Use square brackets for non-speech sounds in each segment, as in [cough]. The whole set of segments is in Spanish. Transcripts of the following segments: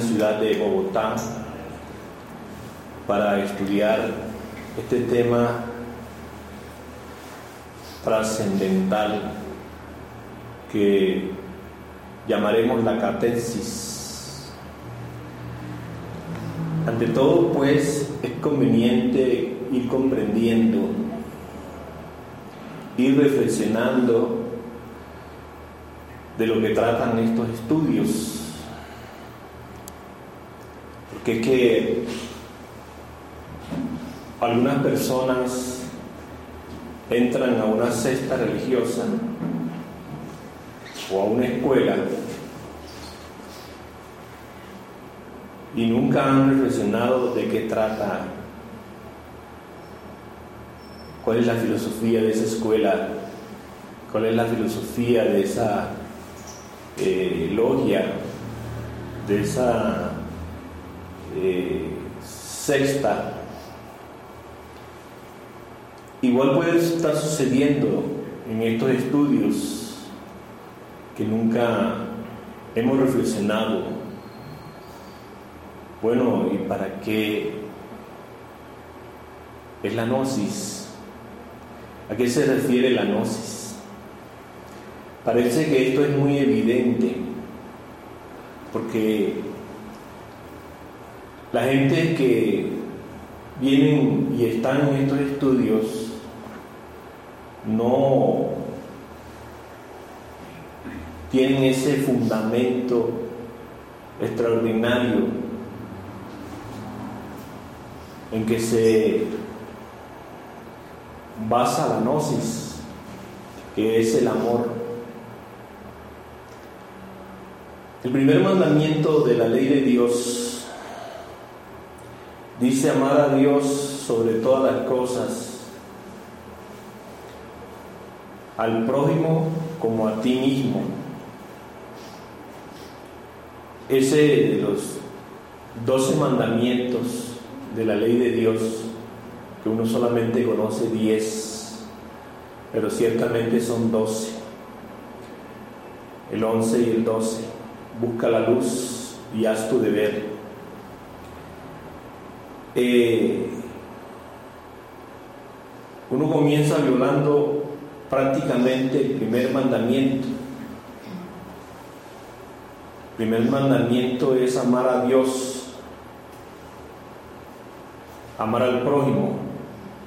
Ciudad de Bogotá para estudiar este tema trascendental que llamaremos la catesis. Ante todo, pues, es conveniente ir comprendiendo, ir reflexionando de lo que tratan estos estudios porque es que algunas personas entran a una cesta religiosa o a una escuela y nunca han reflexionado de qué trata, cuál es la filosofía de esa escuela, cuál es la filosofía de esa eh, logia, de esa eh, sexta. Igual puede estar sucediendo en estos estudios que nunca hemos reflexionado. Bueno, ¿y para qué es la gnosis? ¿A qué se refiere la gnosis? Parece que esto es muy evidente, porque la gente que vienen y están en estos estudios no tienen ese fundamento extraordinario en que se basa la gnosis, que es el amor. El primer mandamiento de la ley de Dios dice amar a Dios sobre todas las cosas, al prójimo como a ti mismo. Ese de los doce mandamientos de la ley de Dios, que uno solamente conoce diez, pero ciertamente son doce. El once y el doce. Busca la luz y haz tu deber. Eh, uno comienza violando prácticamente el primer mandamiento. El primer mandamiento es amar a Dios, amar al prójimo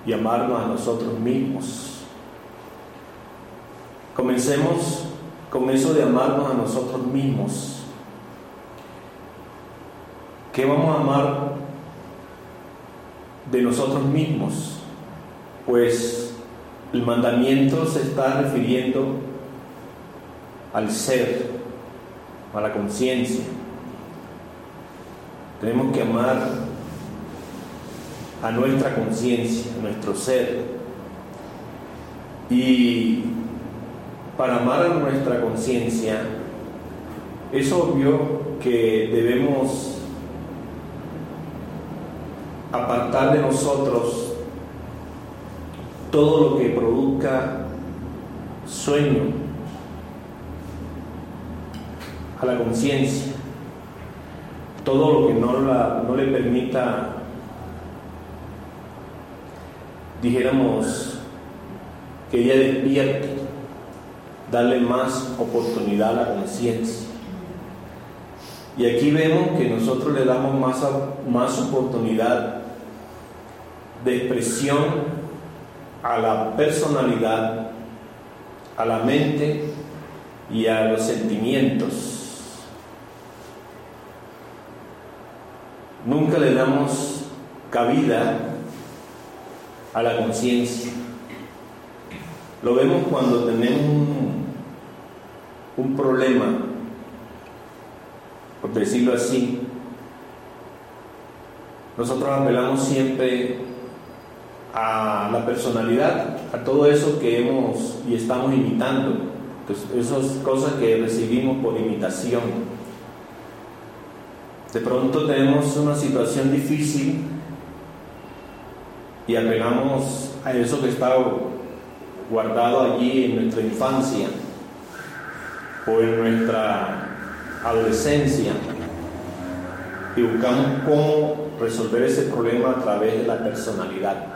y amarnos a nosotros mismos. Comencemos con eso de amarnos a nosotros mismos. ¿Qué vamos a amar de nosotros mismos? Pues el mandamiento se está refiriendo al ser, a la conciencia. Tenemos que amar a nuestra conciencia, a nuestro ser. Y para amar a nuestra conciencia, es obvio que debemos apartar de nosotros todo lo que produzca sueño a la conciencia, todo lo que no, la, no le permita, dijéramos, que ella despierte, darle más oportunidad a la conciencia. Y aquí vemos que nosotros le damos más, más oportunidad de expresión a la personalidad, a la mente y a los sentimientos. nunca le damos cabida a la conciencia. Lo vemos cuando tenemos un, un problema, por decirlo así. Nosotros apelamos siempre a la personalidad, a todo eso que hemos y estamos imitando, pues esas cosas que recibimos por imitación. De pronto tenemos una situación difícil y apelamos a eso que está guardado allí en nuestra infancia o en nuestra adolescencia y buscamos cómo resolver ese problema a través de la personalidad.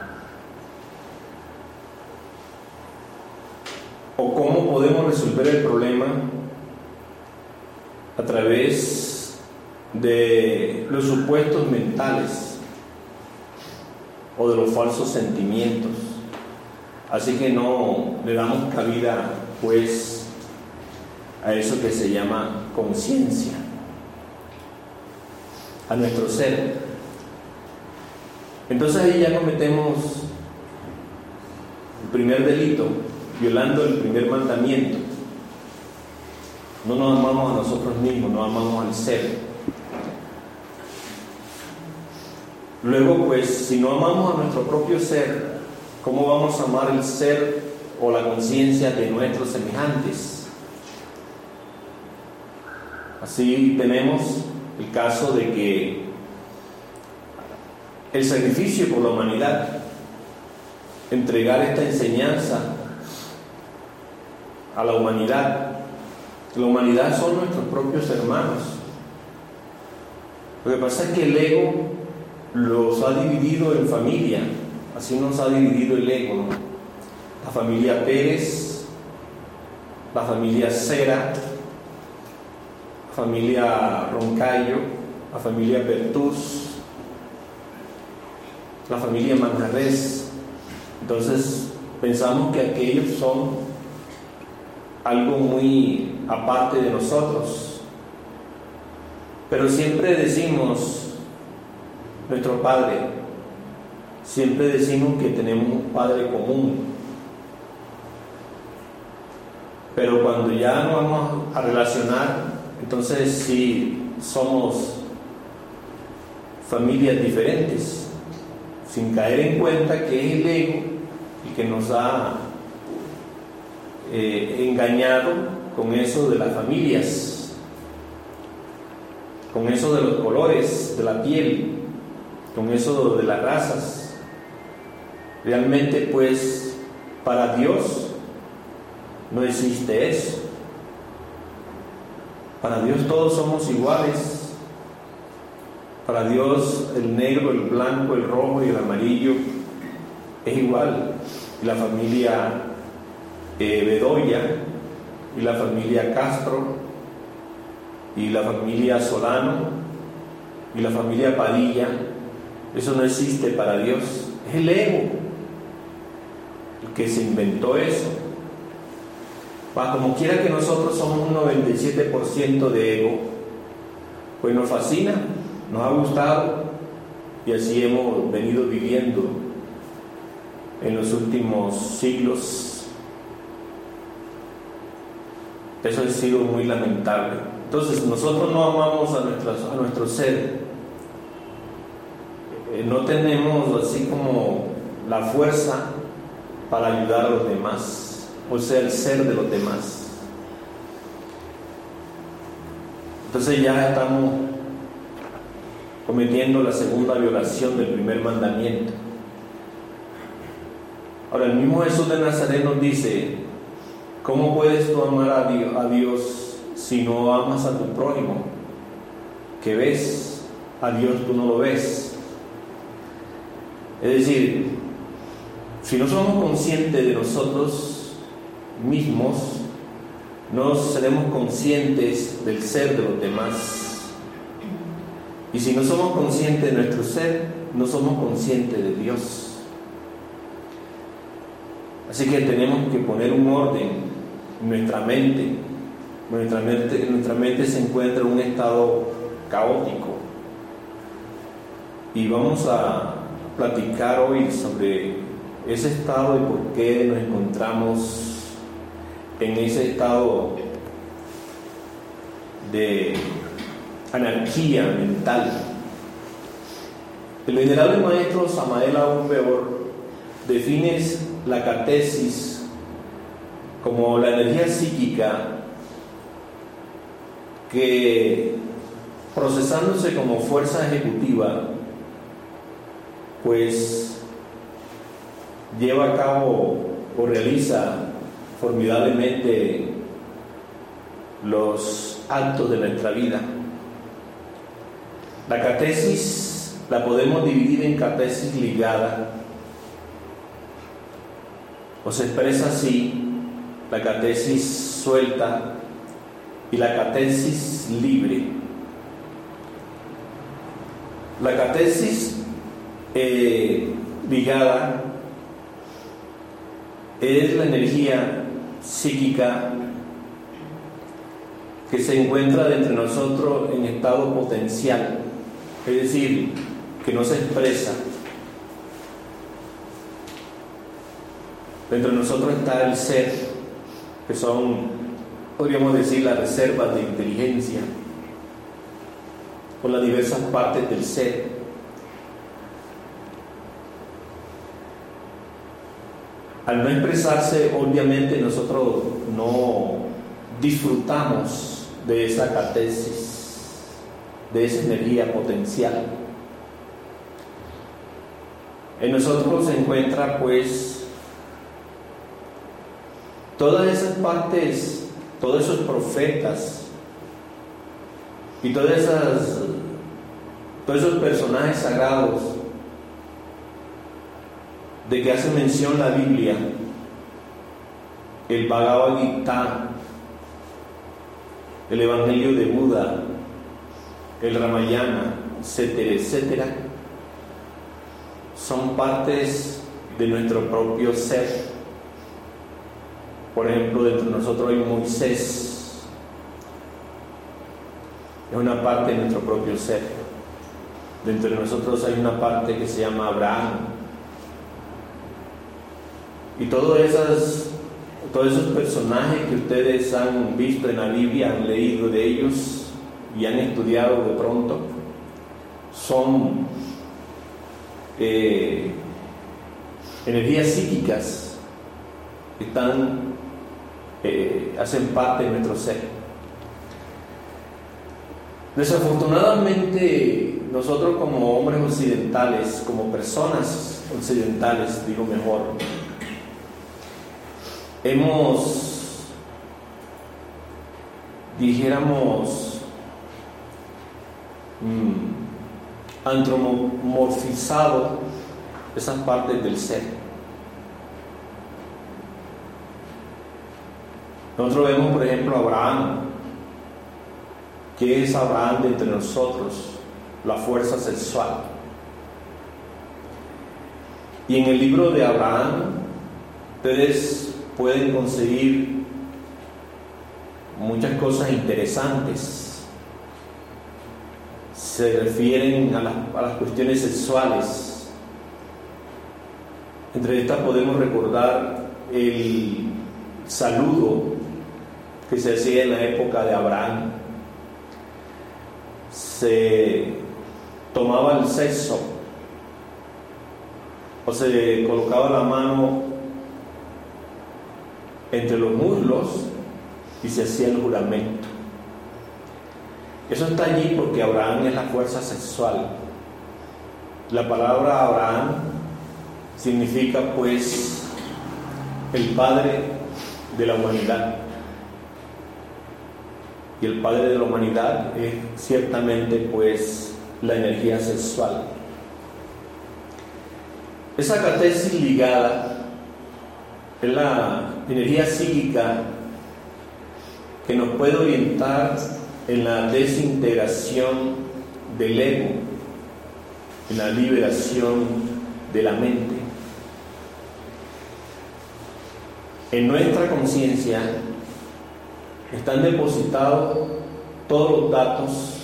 o cómo podemos resolver el problema a través de los supuestos mentales o de los falsos sentimientos. Así que no le damos cabida pues a eso que se llama conciencia, a nuestro ser. Entonces ahí ya cometemos el primer delito, violando el primer mandamiento. No nos amamos a nosotros mismos, no amamos al ser. Luego, pues, si no amamos a nuestro propio ser, ¿cómo vamos a amar el ser o la conciencia de nuestros semejantes? Así tenemos el caso de que el sacrificio por la humanidad, entregar esta enseñanza a la humanidad. La humanidad son nuestros propios hermanos. Lo que pasa es que el ego los ha dividido en familia, así nos ha dividido el ego. La familia Pérez, la familia Cera, la familia Roncayo, la familia Bertús, la familia Manjarres. Entonces pensamos que aquellos son algo muy aparte de nosotros. Pero siempre decimos, nuestro Padre, siempre decimos que tenemos un Padre común. Pero cuando ya nos vamos a relacionar, entonces sí somos familias diferentes, sin caer en cuenta que es el ego y que nos ha eh, engañado con eso de las familias, con eso de los colores de la piel, con eso de las razas. Realmente pues para Dios no existe eso. Para Dios todos somos iguales. Para Dios el negro, el blanco, el rojo y el amarillo es igual. la familia eh, Bedoya y la familia Castro y la familia Solano y la familia Padilla, eso no existe para Dios, es el ego el que se inventó eso. como quiera que nosotros somos un 97% de ego, pues nos fascina, nos ha gustado y así hemos venido viviendo en los últimos siglos Eso ha sido muy lamentable. Entonces, nosotros no amamos a, a nuestro ser. Eh, no tenemos así como la fuerza para ayudar a los demás, o ser el ser de los demás. Entonces ya estamos cometiendo la segunda violación del primer mandamiento. Ahora, el mismo Jesús de Nazaret nos dice, ¿Cómo puedes tú amar a Dios si no amas a tu prójimo? ¿Qué ves? A Dios tú no lo ves. Es decir, si no somos conscientes de nosotros mismos, no seremos conscientes del ser de los demás. Y si no somos conscientes de nuestro ser, no somos conscientes de Dios. Así que tenemos que poner un orden nuestra mente. Nuestra mente, nuestra mente se encuentra en un estado caótico. y vamos a platicar hoy sobre ese estado y por qué nos encontramos en ese estado de anarquía mental. El venerable maestro Samael aún define la catesis como la energía psíquica que procesándose como fuerza ejecutiva, pues lleva a cabo o realiza formidablemente los actos de nuestra vida. La catesis la podemos dividir en catesis ligada, o se expresa así, la catesis suelta y la catesis libre. La catesis eh, ligada es la energía psíquica que se encuentra dentro de nosotros en estado potencial, es decir, que no se expresa. Dentro de nosotros está el ser, que son, podríamos decir, las reservas de inteligencia, o las diversas partes del ser. Al no expresarse, obviamente nosotros no disfrutamos de esa catesis, de esa energía potencial. En nosotros se encuentra pues todas esas partes, todos esos profetas y todas esas, todos esos personajes sagrados de que hace mención la Biblia, el Bhagavad Gita, el Evangelio de Buda, el Ramayana, etcétera, etcétera, son partes de nuestro propio ser. Por ejemplo, dentro de nosotros hay Moisés, es una parte de nuestro propio ser. Dentro de nosotros hay una parte que se llama Abraham, y todos esos, todos esos personajes que ustedes han visto en la Biblia, han leído de ellos y han estudiado de pronto, son eh, energías psíquicas que están, eh, hacen parte de nuestro ser. Desafortunadamente, nosotros como hombres occidentales, como personas occidentales, digo mejor, hemos, dijéramos, mm, antropomorfizado esas partes del ser. Nosotros vemos, por ejemplo, a Abraham. ¿Qué es Abraham de entre nosotros? La fuerza sexual. Y en el libro de Abraham, ustedes pueden conseguir muchas cosas interesantes. Se refieren a las, a las cuestiones sexuales. Entre estas podemos recordar el saludo que se hacía en la época de Abraham. Se tomaba el sexo o se colocaba la mano entre los muslos y se hacía el juramento. Eso está allí porque Abraham es la fuerza sexual. La palabra Abraham significa pues el padre de la humanidad. Y el padre de la humanidad es ciertamente pues la energía sexual. Esa catesis ligada es la energía psíquica que nos puede orientar en la desintegración del ego, en la liberación de la mente. En nuestra conciencia están depositados todos los datos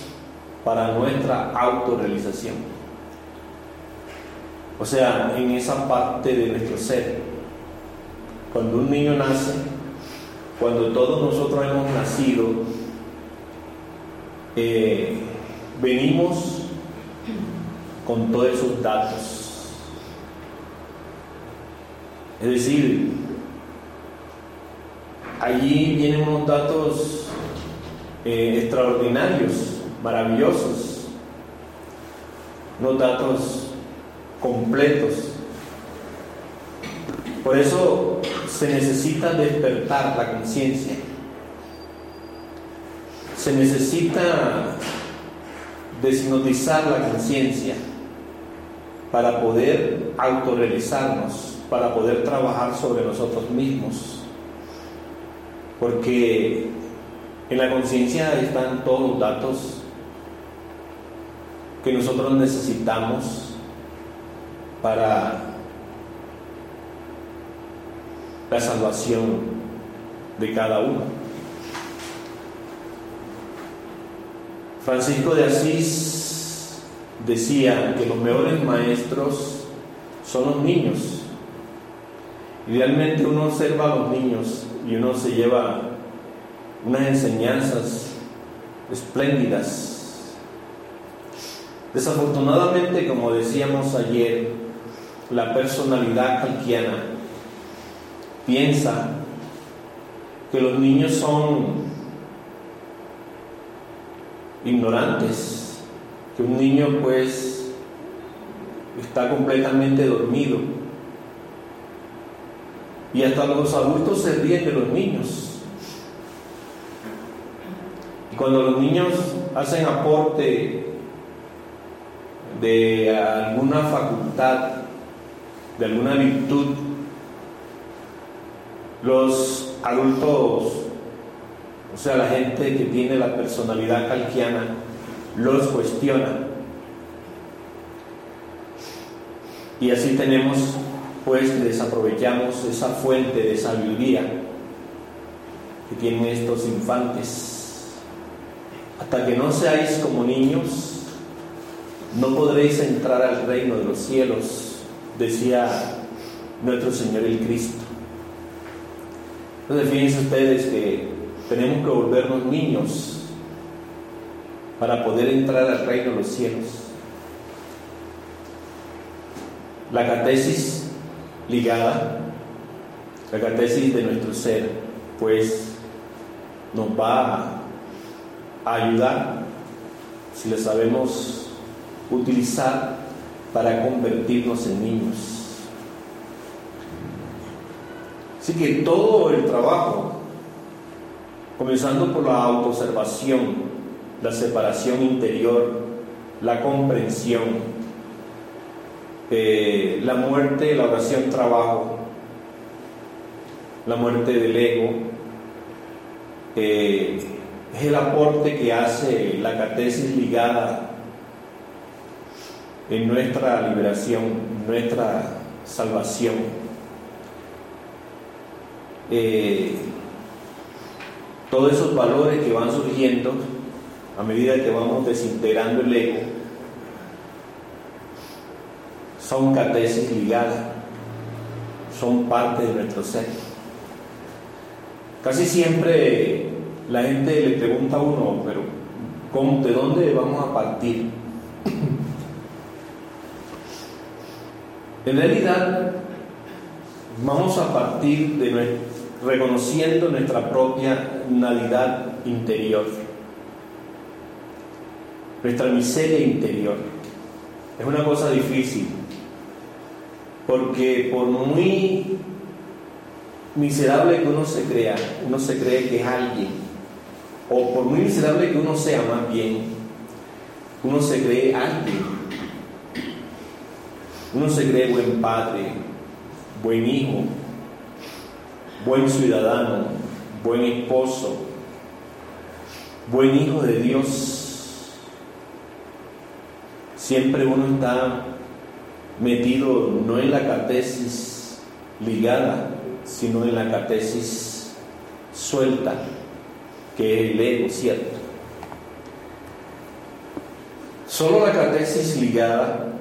para nuestra autorrealización. O sea, en esa parte de nuestro ser. Cuando un niño nace, cuando todos nosotros hemos nacido, eh, venimos con todos esos datos. Es decir, allí vienen unos datos eh, extraordinarios, maravillosos, unos datos completos. Por eso se necesita despertar la conciencia. Se necesita desnotizar la conciencia para poder autorrealizarnos, para poder trabajar sobre nosotros mismos. Porque en la conciencia están todos los datos que nosotros necesitamos para la salvación de cada uno. Francisco de Asís decía que los mejores maestros son los niños. Idealmente uno observa a los niños y uno se lleva unas enseñanzas espléndidas. Desafortunadamente, como decíamos ayer, la personalidad calquiana piensa que los niños son ignorantes, que un niño pues está completamente dormido. Y hasta los adultos se ríen de los niños. Y cuando los niños hacen aporte de alguna facultad, de alguna virtud, los adultos, o sea, la gente que tiene la personalidad calquiana, los cuestiona. Y así tenemos, pues, desaprovechamos esa fuente de sabiduría que tienen estos infantes. Hasta que no seáis como niños, no podréis entrar al reino de los cielos, decía nuestro Señor el Cristo. Entonces fíjense ustedes que tenemos que volvernos niños para poder entrar al reino de los cielos. La catesis ligada, la catesis de nuestro ser, pues nos va a ayudar si la sabemos utilizar para convertirnos en niños. Así que todo el trabajo, comenzando por la autoobservación, la separación interior, la comprensión, eh, la muerte, la oración, trabajo, la muerte del ego, eh, es el aporte que hace la catesis ligada en nuestra liberación, nuestra salvación. Eh, todos esos valores que van surgiendo a medida que vamos desintegrando el ego son catesis ligadas, son parte de nuestro ser. Casi siempre la gente le pregunta a uno, pero ¿de dónde vamos a partir? En realidad, vamos a partir de reconociendo nuestra propia nalidad interior, nuestra miseria interior. Es una cosa difícil, porque por muy miserable que uno se crea, uno se cree que es alguien, o por muy miserable que uno sea más bien, uno se cree alguien. Uno se cree buen padre, buen hijo, buen ciudadano, buen esposo, buen hijo de Dios. Siempre uno está metido no en la catesis ligada, sino en la catesis suelta, que es el ego, ¿cierto? Solo la catesis ligada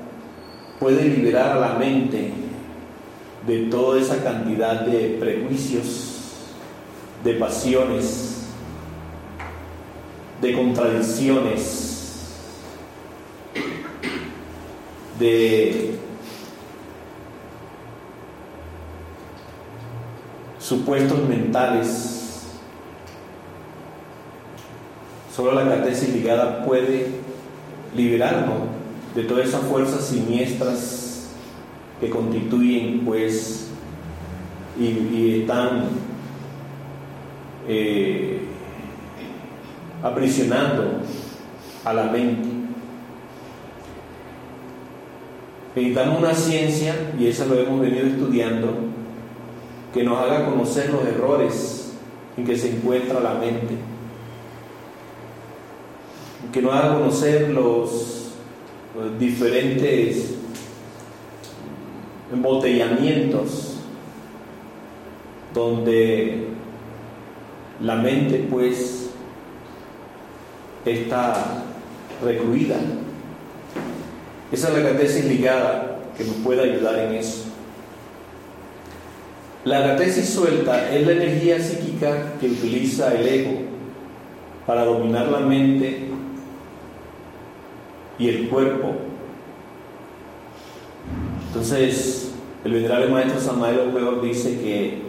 puede liberar a la mente de toda esa cantidad de prejuicios, de pasiones, de contradicciones, de supuestos mentales. Solo la catesis ligada puede liberarnos de todas esas fuerzas siniestras que constituyen pues y, están eh, aprisionando a la mente. Necesitamos una ciencia, y esa lo hemos venido estudiando, que nos haga conocer los errores en que se encuentra la mente, que nos haga conocer los, diferentes embotellamientos donde la mente pues está recluida. Esa es la catesis ligada que nos puede ayudar en eso. La catesis suelta es la energía psíquica que utiliza el ego para dominar la mente y el cuerpo. Entonces, el venerable maestro Samael Weber dice que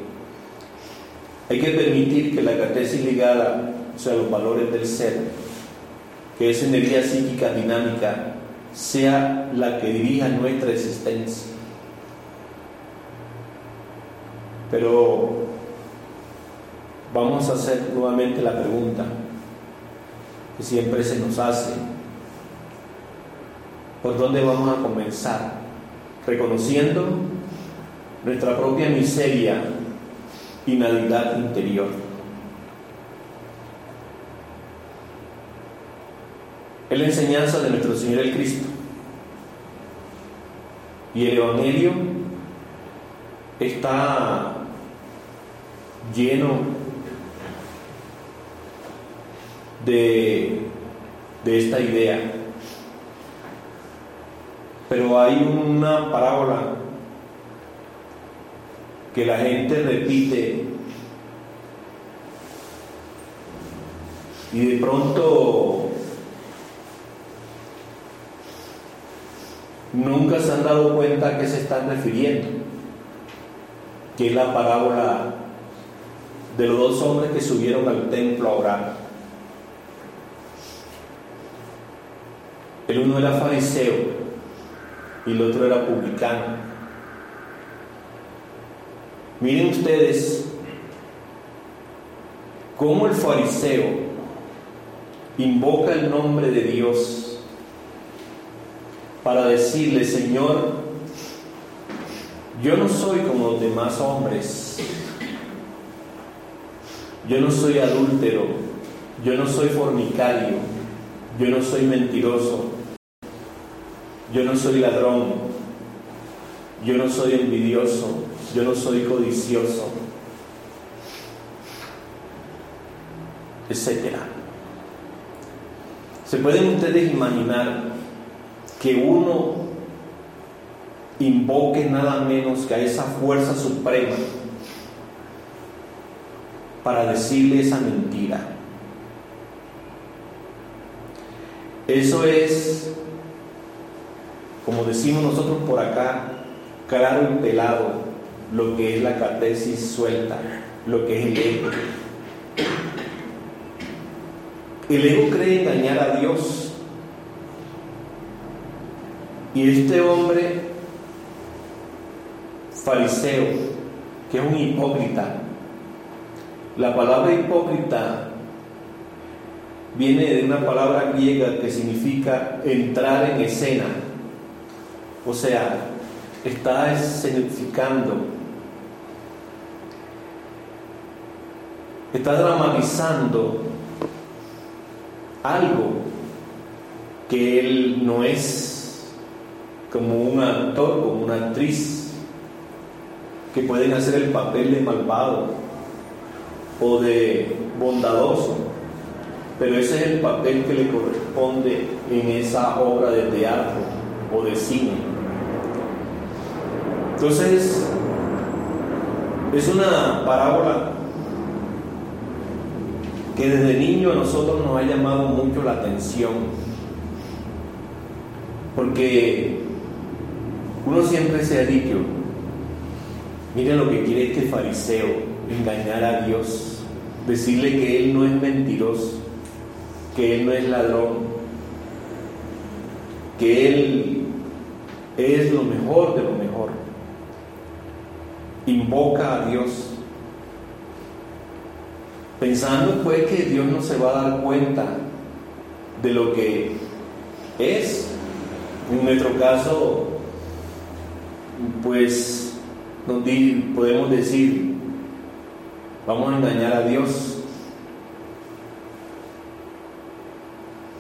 hay que permitir que la catesis ligada, o sea, los valores del ser, que es energía psíquica dinámica, sea la que dirija nuestra existencia. Pero vamos a hacer nuevamente la pregunta que siempre se nos hace. ¿Por dónde vamos a comenzar? Reconociendo nuestra propia miseria y nalidad interior. Es la enseñanza de nuestro Señor el Cristo. Y el Evangelio está lleno de, de esta idea. Pero hay una parábola que la gente repite y de pronto nunca se han dado cuenta a qué se están refiriendo, que es la parábola de los dos hombres que subieron al templo a orar. El uno era fariseo y el otro era publicano. Miren ustedes cómo el fariseo invoca el nombre de Dios para decirle, Señor, yo no soy como los demás hombres. Yo no soy adúltero, yo no soy fornicario, yo no soy mentiroso, yo no soy ladrón, yo no soy envidioso, yo no soy codicioso, etc. ¿Se pueden ustedes imaginar que uno invoque nada menos que a esa fuerza suprema para decirle esa mentira. Eso es, como decimos nosotros por acá, claro y pelado, lo que es la catesis suelta, lo que es el ego. El ego cree engañar a Dios. Y este hombre fariseo, que es un hipócrita, la palabra hipócrita viene de una palabra griega que significa entrar en escena. O sea, está escenificando, está dramatizando algo que él no es como un actor, como una actriz, que pueden hacer el papel de malvado o de bondadoso, pero ese es el papel que le corresponde en esa obra de teatro o de cine. Entonces, es una parábola que desde niño a nosotros nos ha llamado mucho la atención, porque uno siempre se ha dicho, miren lo que quiere este fariseo, engañar a Dios, decirle que Él no es mentiroso, que Él no es ladrón, que Él es lo mejor de lo mejor. Invoca a Dios, pensando pues que Dios no se va a dar cuenta de lo que es. En nuestro caso, pues podemos decir, vamos a engañar a Dios.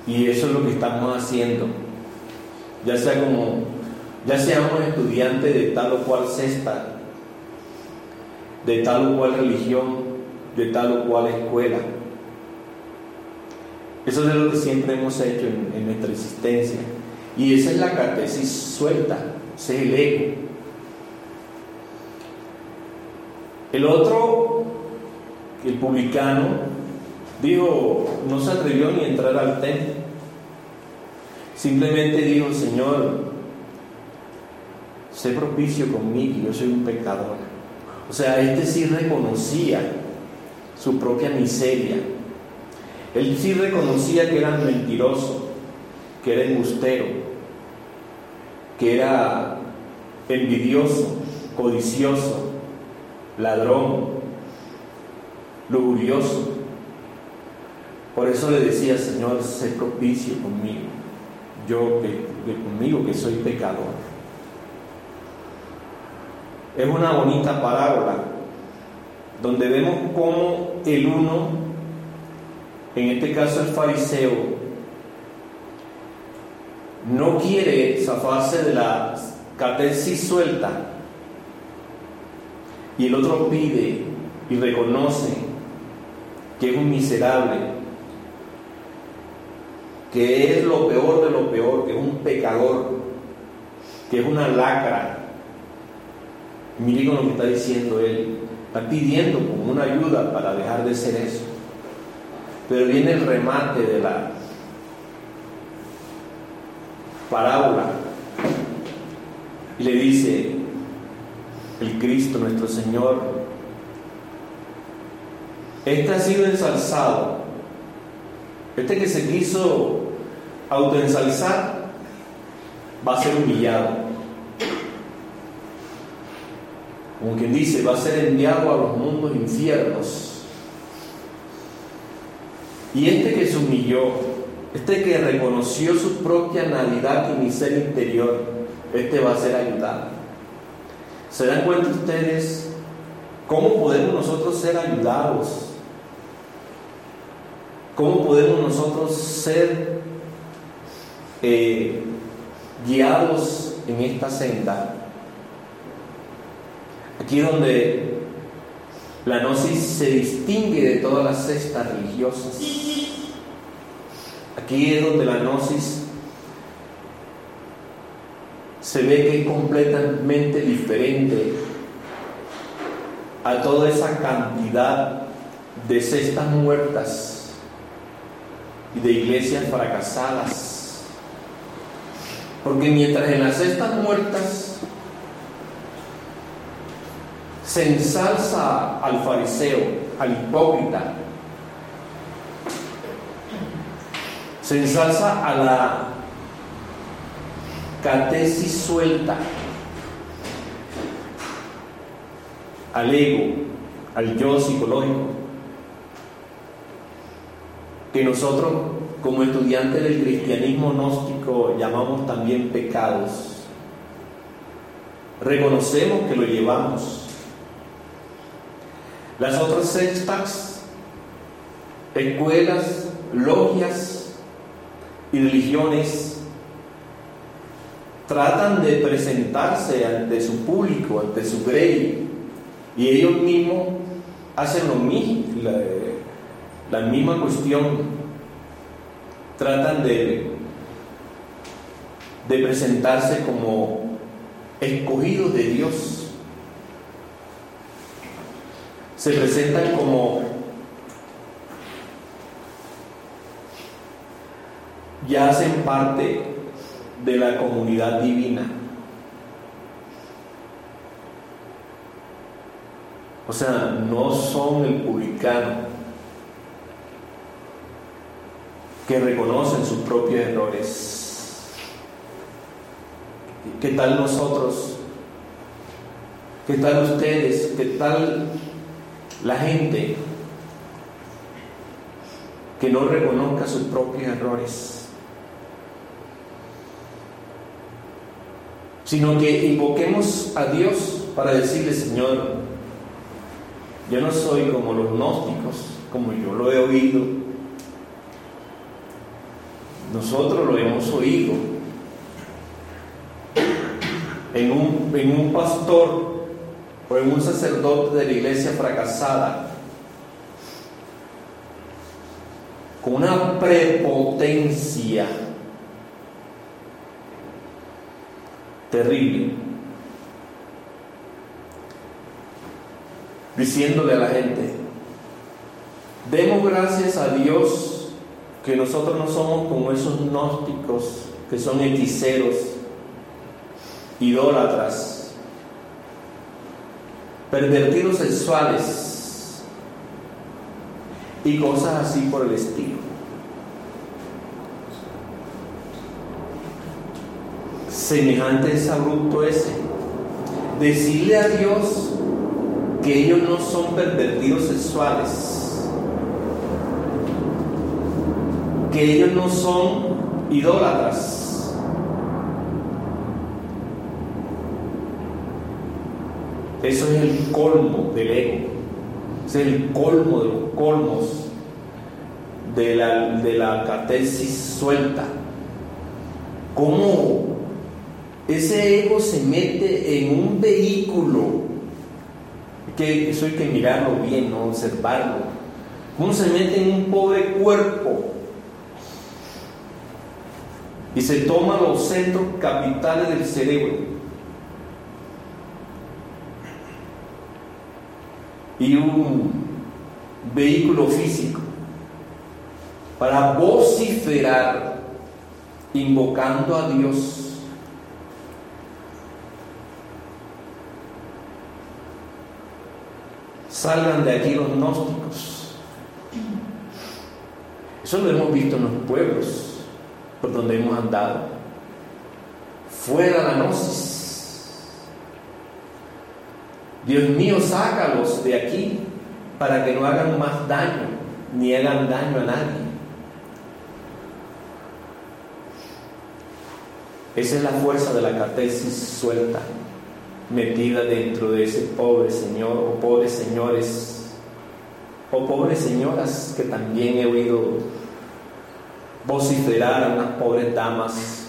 Y eso es lo que estamos haciendo. Ya sea como, ya seamos estudiantes de tal o cual cesta, de tal o cual religión, de tal o cual escuela. Eso es lo que siempre hemos hecho en, nuestra existencia. Y esa es la catesis suelta, ese es el ego. El otro, el publicano, dijo, no se atrevió ni a entrar al templo. Simplemente dijo, Señor, sé propicio conmigo, yo soy un pecador. O sea, este sí reconocía su propia miseria. Él sí reconocía que era mentiroso, que era embustero, que era envidioso, codicioso, ladrón, lujurioso. Por eso le decía, Señor, sé propicio conmigo, yo que, conmigo que soy pecador. Es una bonita parábola donde vemos cómo el uno, en este caso el fariseo, no quiere zafarse de la catesis suelta y el otro pide y reconoce que es un miserable, que es lo peor de lo peor, que es un pecador, que es una lacra. Mire con lo que está diciendo él. Está pidiendo como una ayuda para dejar de ser eso. Pero viene el remate de la parábola y le dice el Cristo nuestro Señor, este ha sido ensalzado, este que se quiso autoensalzar va a ser humillado. como quien dice, va a ser enviado a los mundos infiernos. Y este que se humilló, este que reconoció su propia nalidad y miseria interior, este va a ser ayudado. ¿Se dan cuenta ustedes cómo podemos nosotros ser ayudados? ¿Cómo podemos nosotros ser eh, guiados en esta senda? Aquí donde la gnosis se distingue de todas las cestas religiosas. Aquí es donde la gnosis se ve que es completamente diferente a toda esa cantidad de cestas muertas y de iglesias fracasadas. Porque mientras en las cestas muertas se ensalza al fariseo, al hipócrita, se ensalza a la catesis suelta, al ego, al yo psicológico, que nosotros como estudiantes del cristianismo gnóstico llamamos también pecados. Reconocemos que lo llevamos las otras sectas, escuelas, logias y religiones tratan de presentarse ante su público, ante su grey, y ellos mismos hacen lo mismo, la, la misma cuestión, tratan de, de presentarse como escogidos de Dios, se presentan como ya hacen parte de la comunidad divina. O sea, no son el publicano que reconocen sus propios errores. ¿Qué tal nosotros? ¿Qué tal ustedes? ¿Qué tal la gente que no reconozca sus propios errores? Sino que invoquemos a Dios para decirle, Señor, yo no soy como los gnósticos, como yo lo he oído, nosotros lo hemos oído. En un, en un pastor o en un sacerdote de la iglesia fracasada con una prepotencia terrible, diciéndole a la gente, demos gracias a Dios que nosotros no somos como esos gnósticos que son hechiceros, idólatras, pervertidos sexuales y cosas así por el estilo. Semejante es abrupto ese. Decirle a Dios que ellos no son pervertidos sexuales que ellos no son idólatras. Eso es el colmo del ego. Es el colmo de los colmos de la, de catesis suelta. ¿Cómo ese ego se mete en un vehículo? Que eso hay que mirarlo bien, ¿no? observarlo. ¿Cómo se mete en un pobre cuerpo? y se toma los centros capitales del cerebro. Y un vehículo físico para vociferar invocando a Dios. Salgan de aquí los gnósticos. Eso lo hemos visto en los pueblos por donde hemos andado. Fuera la gnosis. Dios mío, sácalos de aquí para que no hagan más daño, ni hagan daño a nadie. Esa es la fuerza de la catesis suelta, metida dentro de ese pobre señor o pobres señores o pobres señoras que también he oído vociferar a unas pobres damas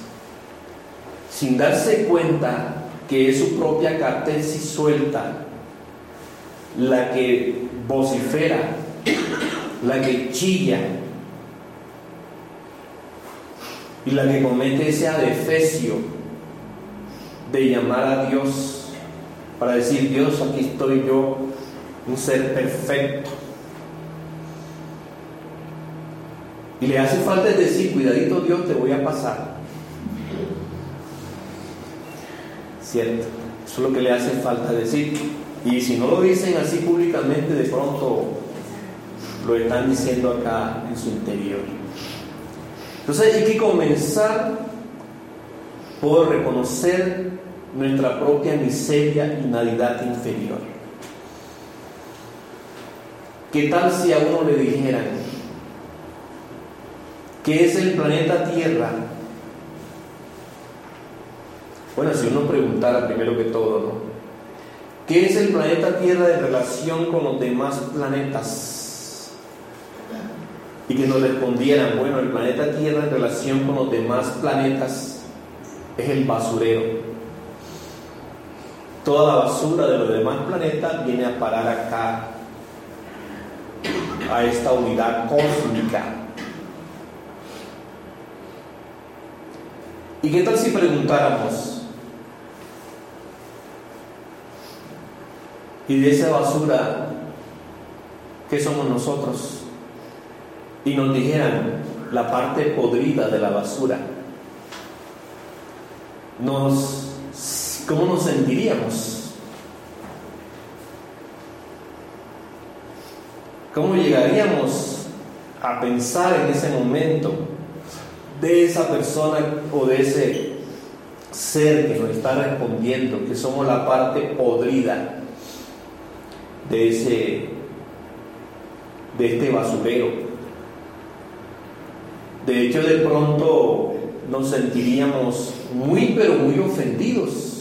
sin darse cuenta que es su propia catesis suelta la que vocifera, la que chilla y la que comete ese adefesio de llamar a Dios para decir, Dios, aquí estoy yo, un ser perfecto Y le hace falta decir, cuidadito Dios, te voy a pasar. ¿Cierto? Eso es lo que le hace falta decir. Y si no lo dicen así públicamente, de pronto lo están diciendo acá en su interior. Entonces hay que comenzar por reconocer nuestra propia miseria y nadidad inferior. ¿Qué tal si a uno le dijeran, ¿Qué es el planeta Tierra? Bueno, si uno preguntara primero que todo, ¿no? ¿Qué es el planeta Tierra en relación con los demás planetas? Y que nos respondieran, bueno, el planeta Tierra en relación con los demás planetas es el basurero. Toda la basura de los demás planetas viene a parar acá, a esta unidad cósmica ¿Y qué tal si preguntáramos, Y de esa basura, ¿qué somos nosotros? Y nos dijeran la parte podrida de la basura. Nos, ¿Cómo nos sentiríamos? ¿Cómo llegaríamos a pensar en ese momento de esa persona o de ese ser que nos está respondiendo, que somos la parte podrida de ese de este basurero. De hecho, de pronto nos sentiríamos muy pero muy ofendidos.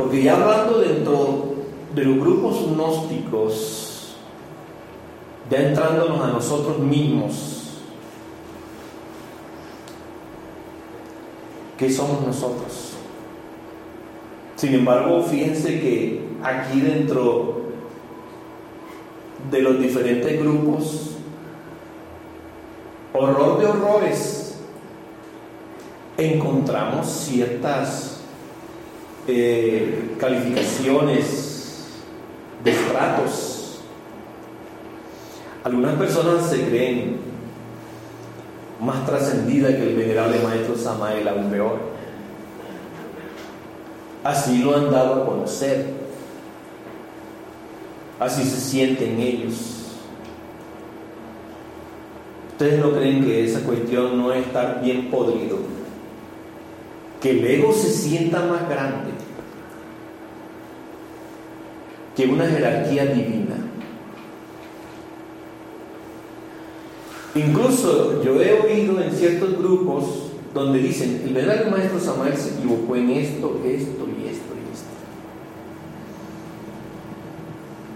Porque ya hablando dentro de los grupos gnósticos, ya entrándonos a nosotros mismos, ¿qué somos nosotros? Sin embargo, fíjense que aquí dentro de los diferentes grupos, horror de horrores, encontramos ciertas eh, calificaciones de estratos. Algunas personas se creen más trascendida que el venerable maestro Samael aún peor. Así lo han dado a conocer. Así se sienten ellos. ¿Ustedes no creen que esa cuestión no es estar bien podrido? Que el ego se sienta más grande que una jerarquía divina. Incluso yo he oído en ciertos grupos donde dicen, el verdadero maestro Samuel se equivocó en esto, esto y esto y esto.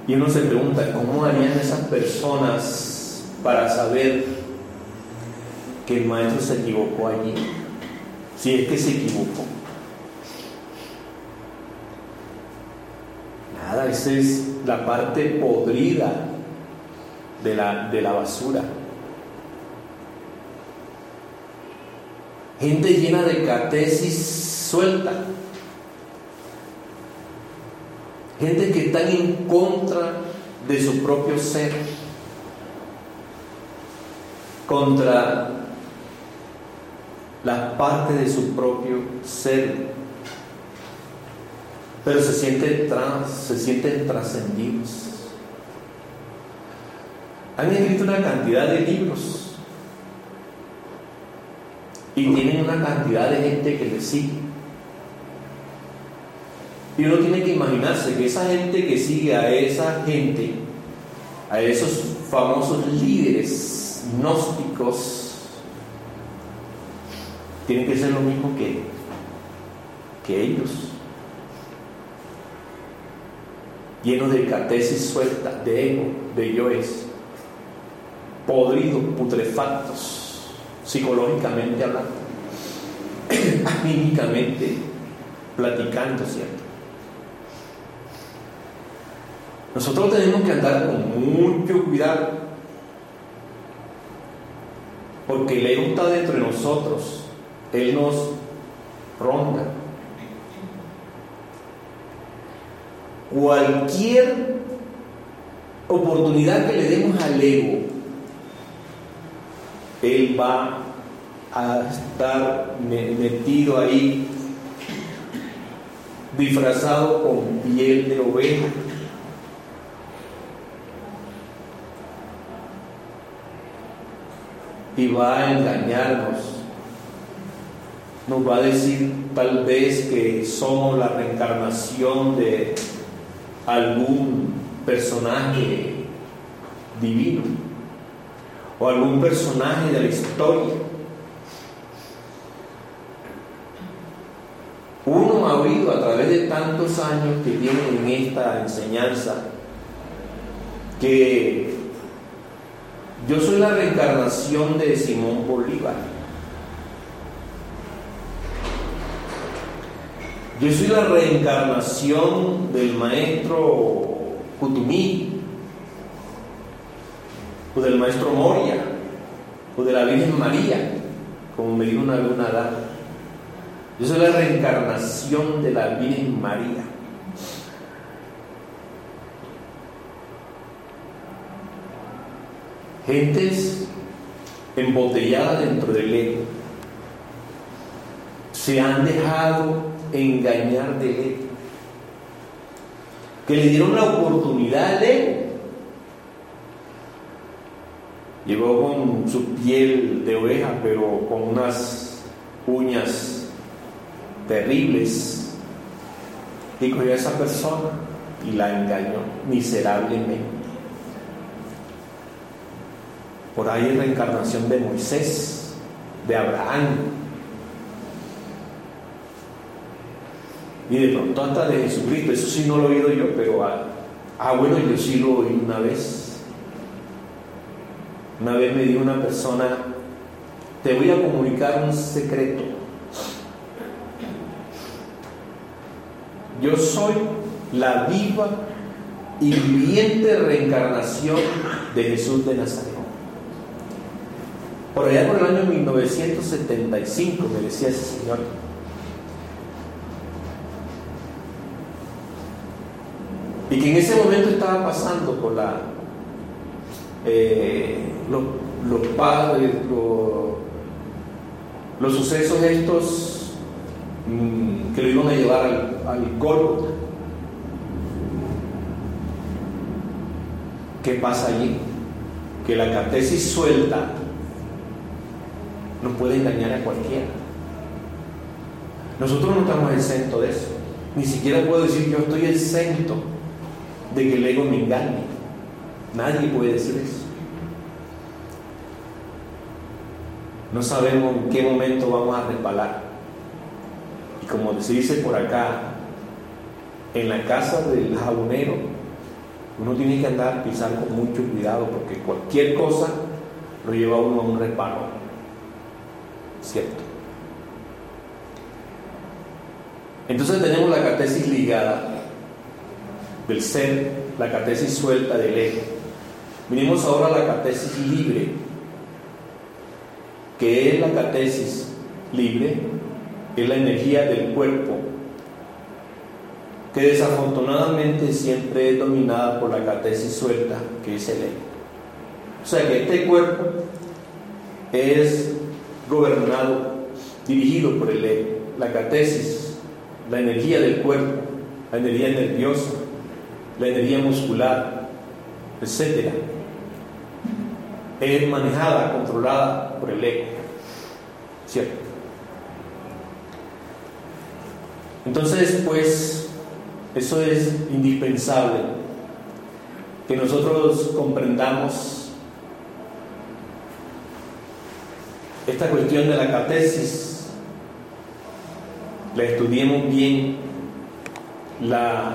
Y uno se pregunta, ¿cómo harían esas personas para saber que el maestro se equivocó allí, si es que se equivocó. Esa es la parte podrida de la, de la basura. Gente llena de catesis suelta. Gente que está en contra de su propio ser. Contra la parte de su propio ser, pero se sienten, trans, se sienten trascendidos. Han escrito una cantidad de libros y tienen una cantidad de gente que les sigue. Y uno tiene que imaginarse que esa gente que sigue a esa gente, a esos famosos líderes gnósticos, tienen que ser lo mismo que, que ellos. Llenos de catesis suelta, de ego, de yoes, podridos, putrefactos, psicológicamente hablando, [clears throat] anímicamente platicando, ¿cierto? Nosotros tenemos que andar con mucho cuidado, porque el ego está dentro de nosotros él nos ronda. Cualquier oportunidad que le demos al ego, Él va a estar metido ahí, disfrazado con piel de oveja. Y va a engañarnos nos va a decir tal vez que somos la reencarnación de algún personaje divino o algún personaje de la historia. Uno ha oído a través de tantos años que tienen en esta enseñanza que yo soy la reencarnación de Simón Bolívar. Yo soy la reencarnación del maestro Kutumí, o del maestro Moria, o de la Virgen María, como me dijo una luna edad. Yo soy la reencarnación de la Virgen María. Gentes embotelladas dentro del ego se han dejado engañar del ego. Que le dieron la oportunidad ego. Llegó con su piel de oveja, pero con unas uñas terribles. Y cogió a esa persona y la engañó miserablemente. Por ahí es reencarnación de Moisés, de Abraham. Y de pronto hasta de Jesucristo. Eso sí no lo he oído yo, pero ah, ah, bueno, yo sí lo oí una vez. Una vez me dijo una persona, te voy a comunicar un secreto. Yo soy la viva y viviente reencarnación de Jesús de Nazaret. Por allá por el año 1975, me decía ese señor. Y que en ese momento estaba pasando por la, eh, los, padres, los, sucesos estos mm, que lo iban a llevar al, al ¿Qué pasa allí? Que la catesis suelta no puede engañar a cualquiera. Nosotros no estamos exentos de eso. Ni siquiera puedo decir yo estoy exento de que el ego me engañe. Nadie puede decir eso. No sabemos en qué momento vamos a resbalar. Y como se dice por acá, en la casa del jabonero, uno tiene que andar pisar con mucho cuidado porque cualquier cosa lo lleva uno a un resbalón. ¿cierto? Entonces tenemos la catesis ligada del ser, la catesis suelta del ego. Vinimos ahora a la catesis libre, que es la catesis libre, es la energía del cuerpo, que desafortunadamente siempre es dominada por la catesis suelta, que es el ego. O sea que este cuerpo es gobernado, dirigido por el ego, la catesis, la energía del cuerpo, la energía nerviosa, la energía muscular, etc. Es manejada, controlada por el ego. ¿Cierto? Entonces, pues, eso es indispensable, que nosotros comprendamos esta cuestión de la catesis la estudiemos bien, la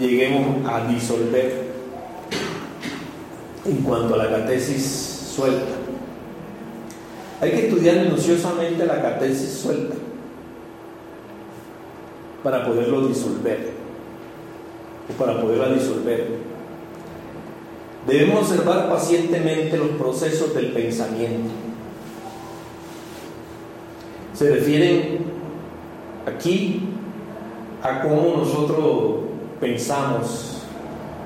lleguemos a disolver en cuanto a la catesis suelta. Hay que estudiar minuciosamente la catesis suelta para poderlo disolver o para poderla disolver. Debemos observar pacientemente los procesos del pensamiento. Se refieren aquí a cómo nosotros pensamos,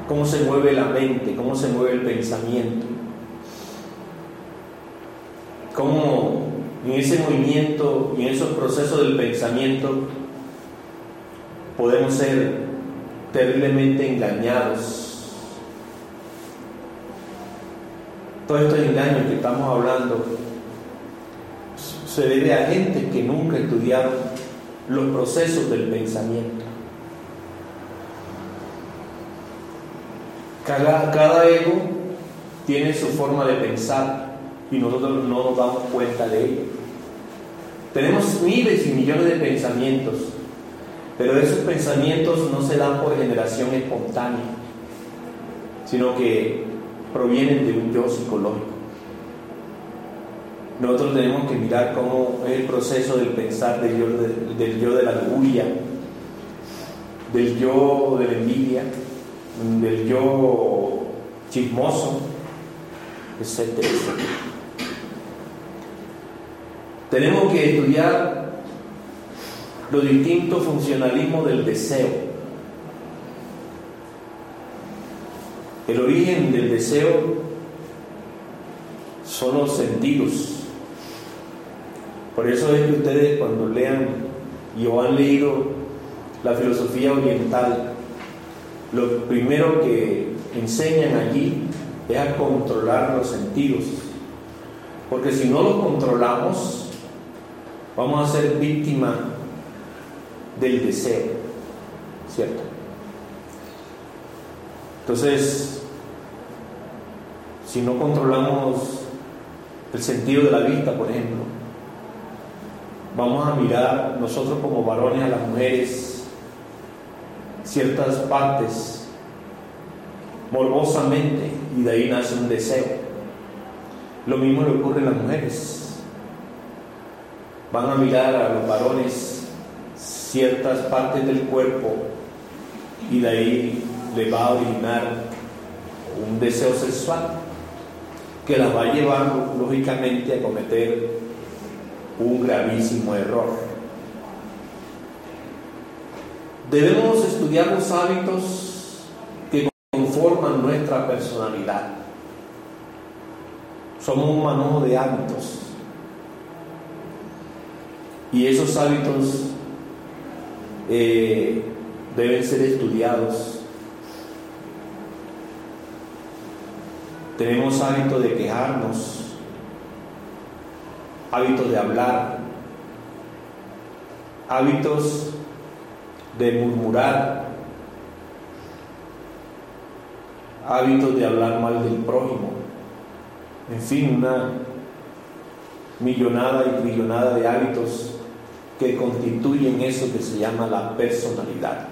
cómo se mueve la mente, cómo se mueve el pensamiento, cómo en ese movimiento y en esos procesos del pensamiento podemos ser terriblemente engañados Todos estos engaños que estamos hablando se debe a gente que nunca estudiaron los procesos del pensamiento. Cada, cada ego tiene su forma de pensar y nosotros no nos damos cuenta de ello. Tenemos miles y millones de pensamientos, pero esos pensamientos no se dan por generación espontánea, sino que provienen de un yo psicológico. Nosotros tenemos que mirar cómo es el proceso del pensar del yo de, del yo de la lujuria, del yo de la envidia, del yo chismoso, etc. Tenemos que estudiar los distintos funcionalismos del deseo El origen del deseo son los sentidos. Por eso es que ustedes cuando lean y o han leído la filosofía oriental, lo primero que enseñan allí es a controlar los sentidos. Porque si no los controlamos, vamos a ser víctima del deseo, ¿cierto? Entonces, si no controlamos el sentido de la vista, por ejemplo, vamos a mirar nosotros como varones a las mujeres ciertas partes morbosamente y de ahí nace un deseo. Lo mismo le ocurre a las mujeres. Van a mirar a los varones ciertas partes del cuerpo y de ahí le va a originar un deseo sexual que las va a llevar lógicamente a cometer un gravísimo error. Debemos estudiar los hábitos que conforman nuestra personalidad. Somos un manojo de hábitos. Y esos hábitos eh, deben ser estudiados Tenemos hábito de quejarnos, hábitos de hablar, hábitos de murmurar, hábitos de hablar mal del prójimo, en fin, una millonada y trillonada de hábitos que constituyen eso que se llama la personalidad.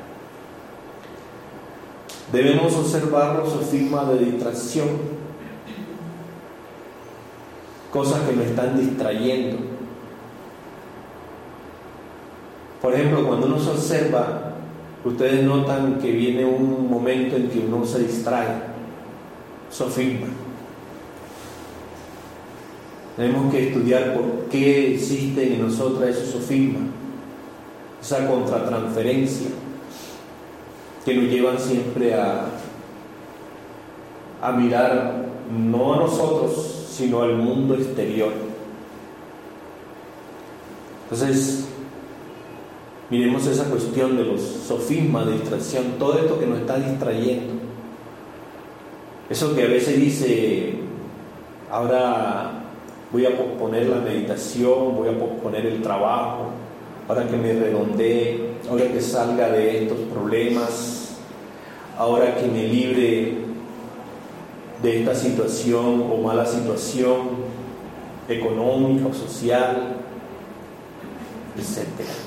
Debemos observar los sofismas de distracción cosas que me están distrayendo. Por ejemplo, cuando uno se observa, ustedes notan que viene un momento en que uno se distrae. Sofisma. Tenemos que estudiar por qué existen en nosotras esos sofismas, esa contratransferencia que nos llevan siempre a mirar no a nosotros, sino al mundo exterior. Entonces, miremos esa cuestión de los sofismas de distracción, todo esto que nos está distrayendo. Eso que a veces dice, ahora voy a posponer la meditación, voy a posponer el trabajo, ahora que me redondee, ahora que salga de estos problemas, ahora que me libre de esta situación o mala situación económica o social, etc.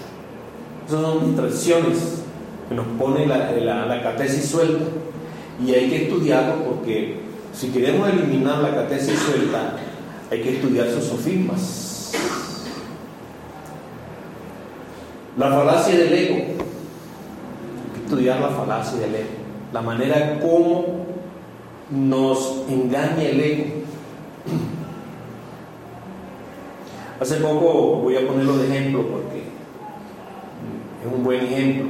Esas son distracciones que nos pone la, la, catesis suelta y hay que estudiarlo porque si queremos eliminar la catesis suelta, hay que estudiar sus sofismas. La falacia del ego. Hay que estudiar la falacia del ego. La manera como nos engaña el ego. Hace poco voy a ponerlo de ejemplo porque es un buen ejemplo.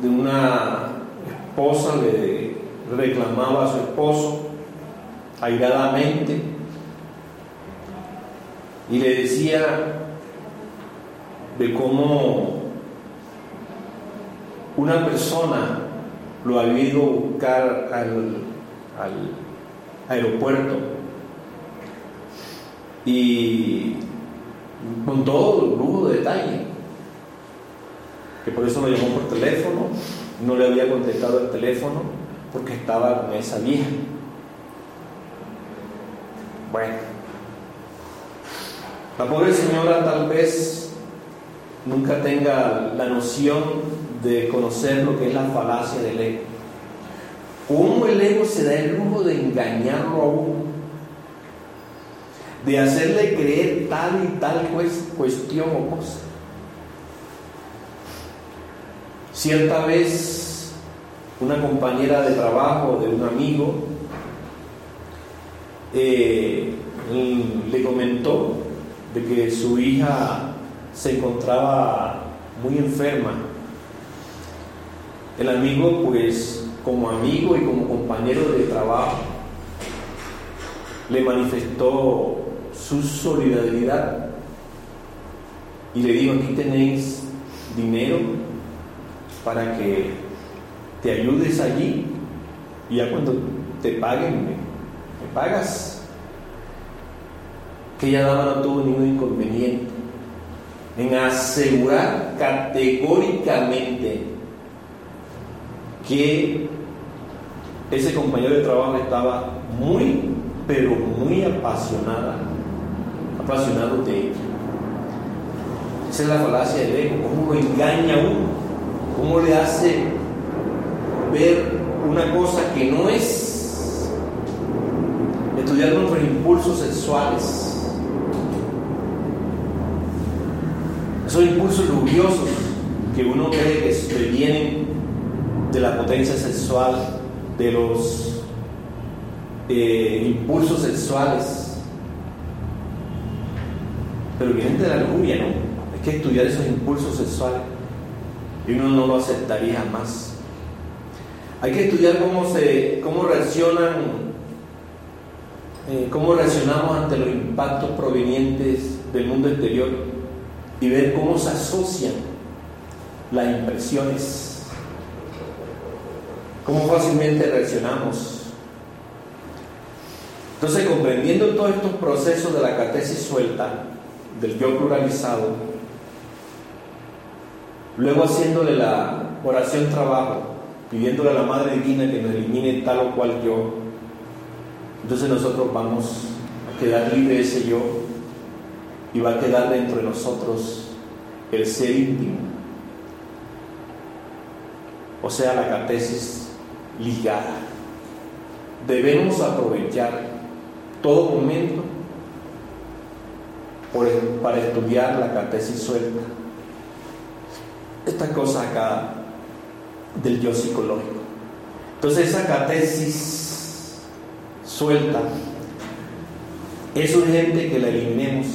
de una esposa le reclamaba a su esposo airadamente y le decía de cómo una persona lo había ido a buscar al, aeropuerto y con todo lujo de detalle, que por eso lo llamó por teléfono, no le había contestado el teléfono porque estaba con esa vieja. Bueno, la pobre señora tal vez nunca tenga la noción de conocer lo que es la falacia del ego. Cómo el ego se da el lujo de engañarlo a uno, de hacerle creer tal y tal cuestión o cosa. Cierta vez, una compañera de trabajo de un amigo eh, le comentó de que su hija se encontraba muy enferma. El amigo, pues, como amigo y como compañero de trabajo, le manifestó su solidaridad y le dijo, aquí tenéis dinero para que te ayudes allí y ya cuando te paguen, me, pagas. Que ella dama no tuvo ningún inconveniente en asegurar categóricamente que ese compañero de trabajo estaba muy, pero muy apasionada, apasionado de ella. Esa es la falacia del ego, cómo lo engaña uno, cómo le hace ver una cosa que no es estudiar nuestros impulsos sexuales, esos impulsos lujuriosos que uno cree que vienen de la potencia sexual, de los eh, impulsos sexuales, pero vienen de la lujuria, ¿no? Hay que estudiar esos impulsos sexuales y uno no lo aceptaría jamás. Hay que estudiar cómo, se, cómo reaccionan, eh, cómo reaccionamos ante los impactos provenientes del mundo exterior y ver cómo se asocian las impresiones, cómo fácilmente reaccionamos. Entonces, comprendiendo todos estos procesos de la catesis suelta, del yo pluralizado, luego haciéndole la oración trabajo, pidiéndole a la Madre Divina que nos elimine tal o cual yo, entonces nosotros vamos a quedar libre ese yo y va a quedar dentro de nosotros el ser íntimo, o sea, la catesis ligada. Debemos aprovechar todo momento para estudiar la catesis suelta. Esta cosa acá del yo psicológico. Entonces esa catesis suelta es urgente que la eliminemos.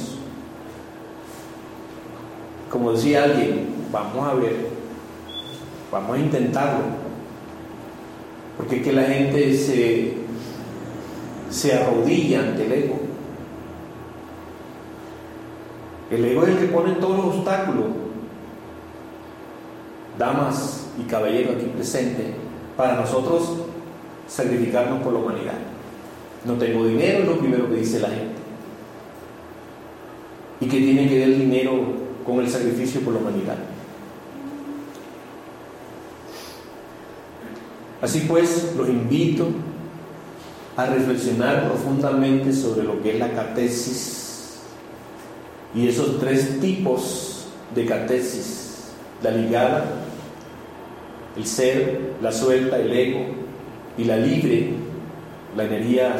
Como decía alguien, vamos a ver, vamos a intentarlo. Porque es que la gente se, se arrodilla ante el ego. El ego es el que pone todos los obstáculos. Damas, y caballero aquí presente, para nosotros sacrificarnos por la humanidad. No tengo dinero, es lo primero que dice la gente. ¿Y que tiene que ver el dinero con el sacrificio por la humanidad? Así pues, los invito a reflexionar profundamente sobre lo que es la catesis y esos tres tipos de catesis, la ligada, el ser, la suelta, el ego y la libre, la energía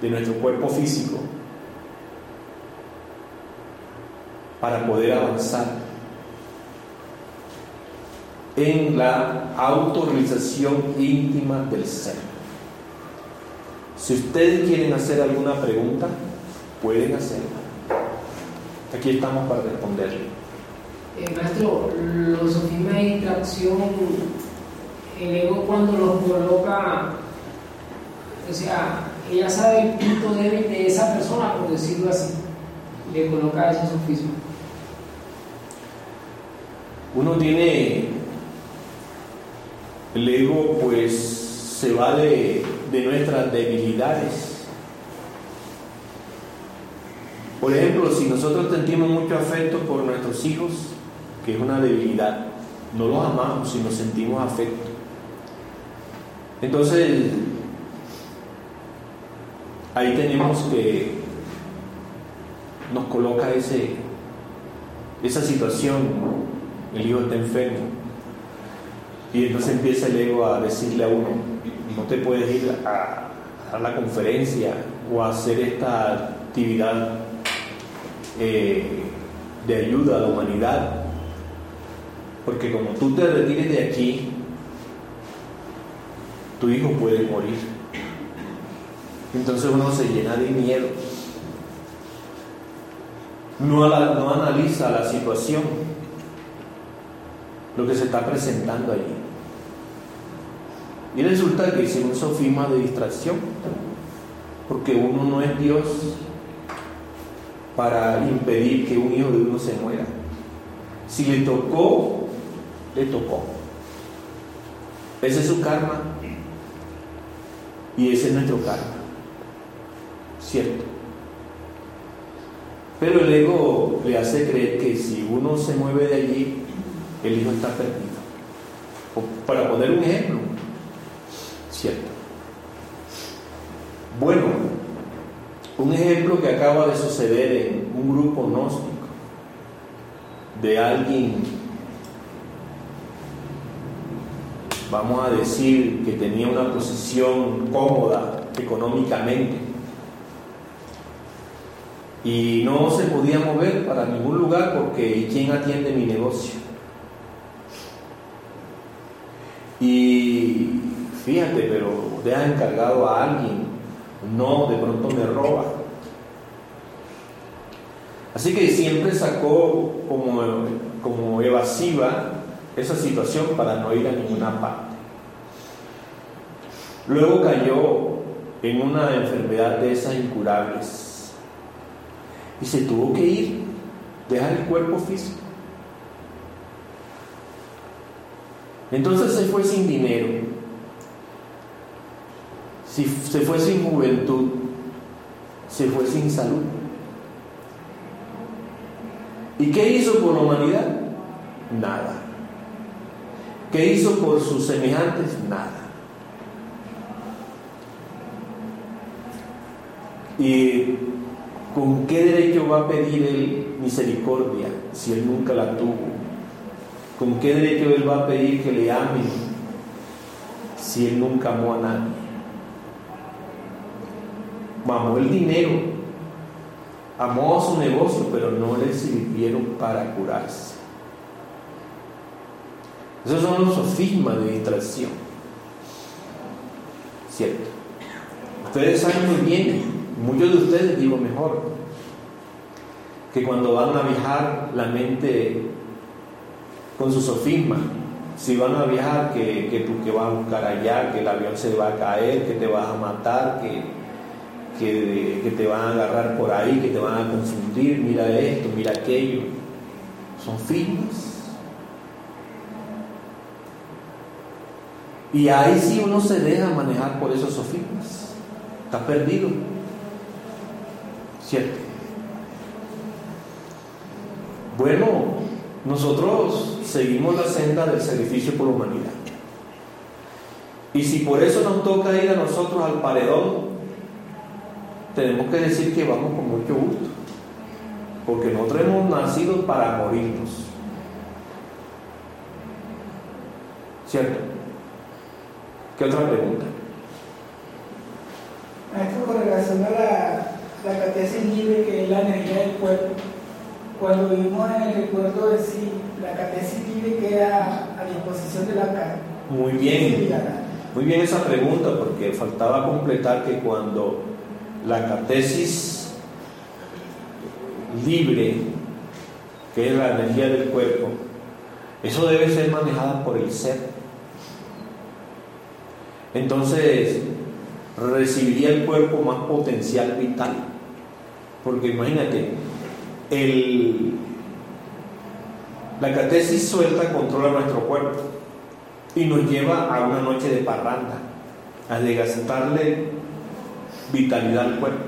de nuestro cuerpo físico, para poder avanzar en la autorrealización íntima del ser. Si ustedes quieren hacer alguna pregunta, pueden hacerla. Aquí estamos para responderle. Eh, maestro, los sofismas de el ego cuando lo coloca, o sea, ella sabe el punto débil de esa persona, por decirlo así, le coloca ese sofisma. Uno tiene, el ego pues se vale de nuestras debilidades. Por ejemplo, si nosotros sentimos mucho afecto por nuestros hijos, que es una debilidad, no los amamos, sino sentimos afecto. Entonces, ahí tenemos que nos coloca ese, esa situación, el hijo está enfermo, y entonces empieza el ego a decirle a uno, no te puedes ir a, la conferencia o a hacer esta actividad eh, de ayuda a la humanidad, porque como tú te retires de aquí, tu hijo puede morir. Entonces uno se llena de miedo. No, analiza la situación, lo que se está presentando allí. Y resulta que hice un sofisma de distracción, porque uno no es Dios para impedir que un hijo de uno se muera. Si le tocó, le tocó. Ese es su karma y ese es nuestro karma. Cierto. Pero el ego le hace creer que si uno se mueve de allí, el hijo está perdido. para poner un ejemplo, cierto. Bueno, un ejemplo que acaba de suceder en un grupo gnóstico de alguien, vamos a decir, que tenía una posición cómoda económicamente y no se podía mover para ningún lugar porque ¿quién atiende mi negocio? Y fíjate, pero deja encargado a alguien, no, de pronto me roba. Así que siempre sacó como, como evasiva esa situación para no ir a ninguna parte. Luego cayó en una enfermedad de esas incurables y se tuvo que ir, dejar el cuerpo físico. Entonces se fue sin dinero, se fue sin juventud, se fue sin salud. ¿Y qué hizo por la humanidad? Nada. ¿Qué hizo por sus semejantes? Nada. ¿Y con qué derecho va a pedir él misericordia si él nunca la tuvo? ¿Con qué derecho él va a pedir que le amen si él nunca amó a nadie? Amó el dinero, amó su negocio, pero no le sirvieron para curarse. Esos son los sofismas de distracción. ¿Cierto? Ustedes saben muy bien, muchos de ustedes digo mejor, que cuando van a viajar la mente con su sofisma. Si van a viajar, que, que tú que vas a buscar allá, que el avión se va a caer, que te vas a matar, que, que, te van a agarrar por ahí, que te van a confundir, mira esto, mira aquello. Son firmes. Y ahí sí uno se deja manejar por esos sofismas. Está perdido. ¿Cierto? Bueno, nosotros seguimos la senda del sacrificio por la humanidad. Y si por eso nos toca ir a nosotros al paredón, tenemos que decir que vamos con mucho gusto. Porque nosotros hemos nacido para morirnos. ¿Cierto? ¿Qué otra pregunta? Maestro, con relación a la, la catesis libre que es la energía del cuerpo, cuando vivimos en el recuerdo de sí, la catesis libre queda a disposición de la carne. Muy bien, muy bien esa pregunta, porque faltaba completar que cuando la catesis libre, que es la energía del cuerpo, eso debe ser manejada por el ser. Entonces, recibiría el cuerpo más potencial vital. Porque imagínate, el, la catesis suelta controla nuestro cuerpo y nos lleva a una noche de parranda, a desgastarle vitalidad al cuerpo.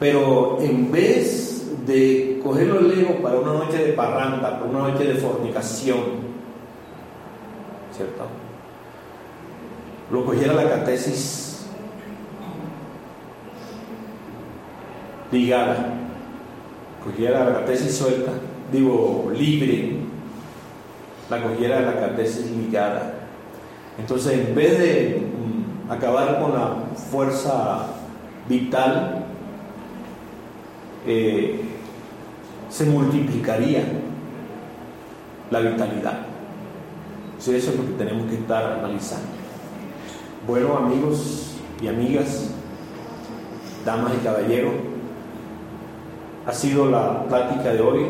Pero en vez de cogerlo lejos para una noche de parranda, para una noche de fornicación, ¿cierto? Lo cogiera la catesis ligada cogiera la catesis suelta, digo libre, la cogiera la catesis ligada. Entonces, en vez de mm, acabar con la fuerza vital, eh, se multiplicaría la vitalidad. eso es lo que tenemos que estar analizando. Bueno, amigos y amigas, damas y caballeros, ha sido la plática de hoy,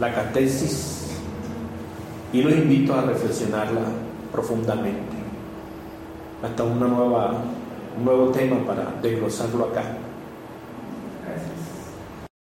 la catesis Y los invito a reflexionarla profundamente hasta un nuevo tema para desglosarlo acá.